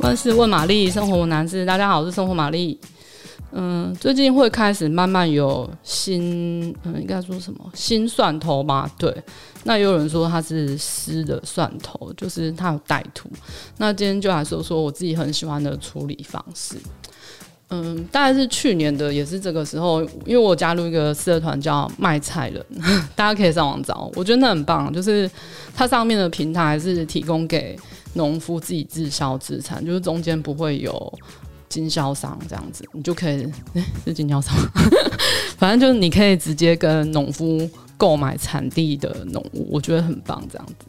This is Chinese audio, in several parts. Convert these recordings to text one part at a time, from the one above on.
万事问玛丽，生活无难事。大家好，我是生活玛丽。嗯，最近会开始慢慢有新，嗯，应该说什么新蒜头吧？对。那也有人说它是湿的蒜头，就是它有带土。那今天就来说说我自己很喜欢的处理方式。嗯，大概是去年的，也是这个时候，因为我加入一个社团叫卖菜人，大家可以上网找，我觉得那很棒，就是它上面的平台是提供给农夫自己自销自产，就是中间不会有经销商这样子，你就可以，欸、是经销商，反正就是你可以直接跟农夫购买产地的农物，我觉得很棒这样子。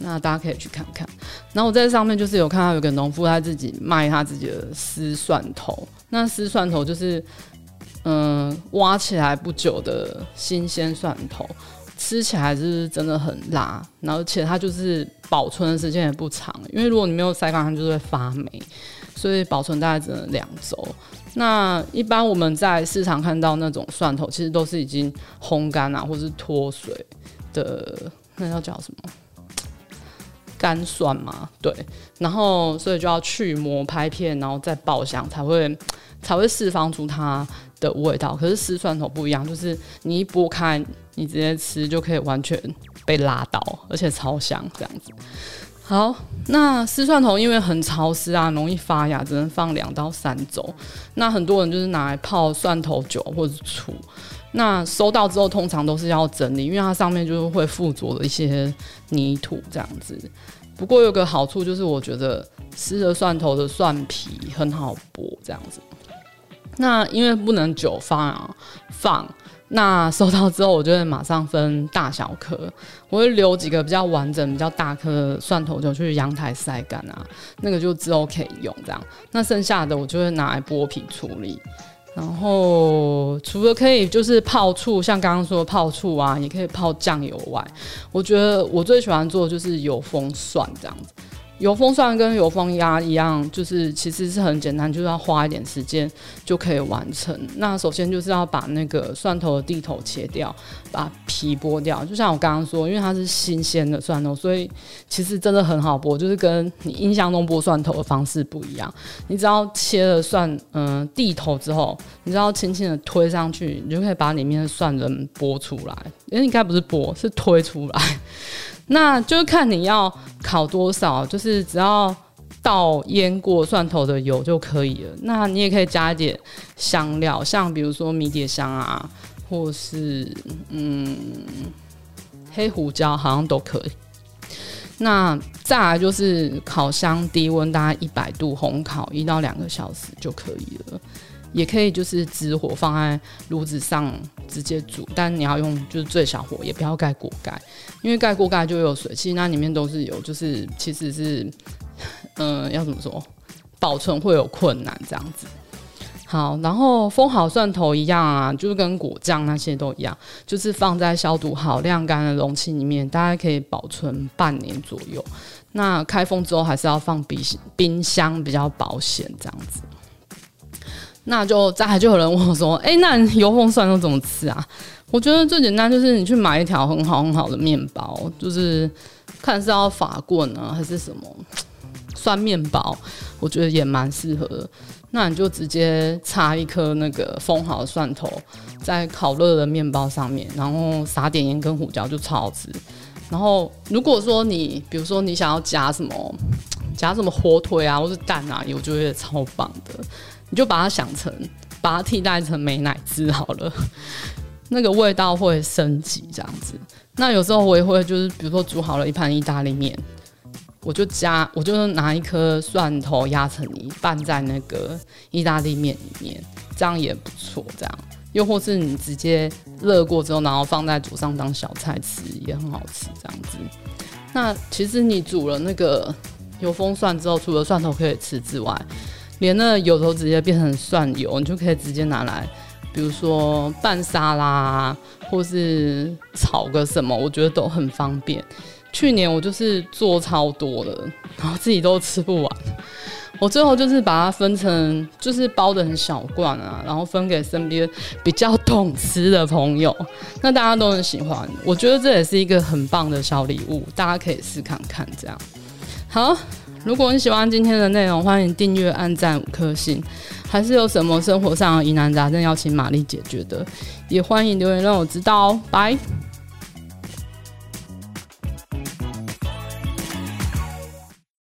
那大家可以去看看。然后我在上面就是有看到有个农夫他自己卖他自己的丝蒜头，那丝蒜头就是嗯挖起来不久的新鲜蒜头。吃起来就是真的很辣，而且它就是保存的时间也不长，因为如果你没有晒干，它就会发霉，所以保存大概只能两周。那一般我们在市场看到那种蒜头，其实都是已经烘干啊，或是脱水的，那要叫什么？干蒜嘛，对。然后所以就要去膜拍片，然后再爆香，才会 才会释放出它的味道。可是湿蒜头不一样，就是你一剥开。你直接吃就可以完全被拉倒，而且超香这样子。好，那丝蒜头因为很潮湿啊，容易发芽，只能放两到三周。那很多人就是拿来泡蒜头酒或者醋。那收到之后通常都是要整理，因为它上面就是会附着的一些泥土这样子。不过有个好处就是，我觉得湿的蒜头的蒜皮很好剥这样子。那因为不能久放啊，放。那收到之后，我就会马上分大小颗，我会留几个比较完整、比较大颗的蒜头就去阳台晒干啊，那个就之后可以用这样。那剩下的我就会拿来剥皮处理。然后除了可以就是泡醋，像刚刚说泡醋啊，也可以泡酱油外，我觉得我最喜欢做的就是油封蒜这样子。油封蒜跟油封鸭一样，就是其实是很简单，就是要花一点时间就可以完成。那首先就是要把那个蒜头的蒂头切掉，把皮剥掉。就像我刚刚说，因为它是新鲜的蒜头，所以其实真的很好剥，就是跟你印象中剥蒜头的方式不一样。你只要切了蒜，嗯、呃，蒂头之后，你只要轻轻的推上去，你就可以把里面的蒜仁剥出来。因为应该不是剥，是推出来。那就看你要烤多少，就是只要倒腌过蒜头的油就可以了。那你也可以加一点香料，像比如说迷迭香啊，或是嗯黑胡椒，好像都可以。那再来就是烤箱低温，大概一百度烘烤一到两个小时就可以了。也可以就是直火放在炉子上直接煮，但你要用就是最小火，也不要盖锅盖，因为盖锅盖就有水汽，那里面都是有，就是其实是嗯、要怎么说，保存会有困难这样子。好，然后封好蒜头一样啊，就是跟果酱那些都一样，就是放在消毒好晾干的容器里面，大概可以保存半年左右。那开封之后还是要放冰冰箱比较保险这样子。那就再来就有人问我说：“ 哎、那油封蒜头怎么吃啊？”我觉得最简单就是你去买一条很好很好的面包，就是看是要法棍呢还是什么酸面包，我觉得也蛮适合。那你就直接插一颗那个封好的蒜头在烤热的面包上面，然后撒点盐跟胡椒，就超好吃。然后如果说你比如说你想要夹什么夹什么火腿啊，或是蛋啊，我觉得超棒的。你就把它想成，把它替代成美乃滋好了，那个味道会升级这样子。那有时候我也会就是，比如说煮好了一盘意大利面，我就加，我就拿一颗蒜头压成泥拌在那个意大利面里面，这样也不错。这样，又或是你直接热过之后，然后放在桌上当小菜吃，也很好吃。这样子。那其实你煮了那个油封蒜之后，除了蒜头可以吃之外，连那油头直接变成蒜油，你就可以直接拿来，比如说拌沙拉，或是炒个什么，我觉得都很方便。去年我就是做超多的，然后自己都吃不完。我最后就是把它分成，就是包的很小罐啊，然后分给身边比较懂吃的朋友，那大家都很喜欢。我觉得这也是一个很棒的小礼物，大家可以试看看这样。好，如果你喜欢今天的内容，欢迎订阅、按赞五颗星。还是有什么生活上的疑难杂症要请玛丽解决的，也欢迎留言让我知道哦。拜。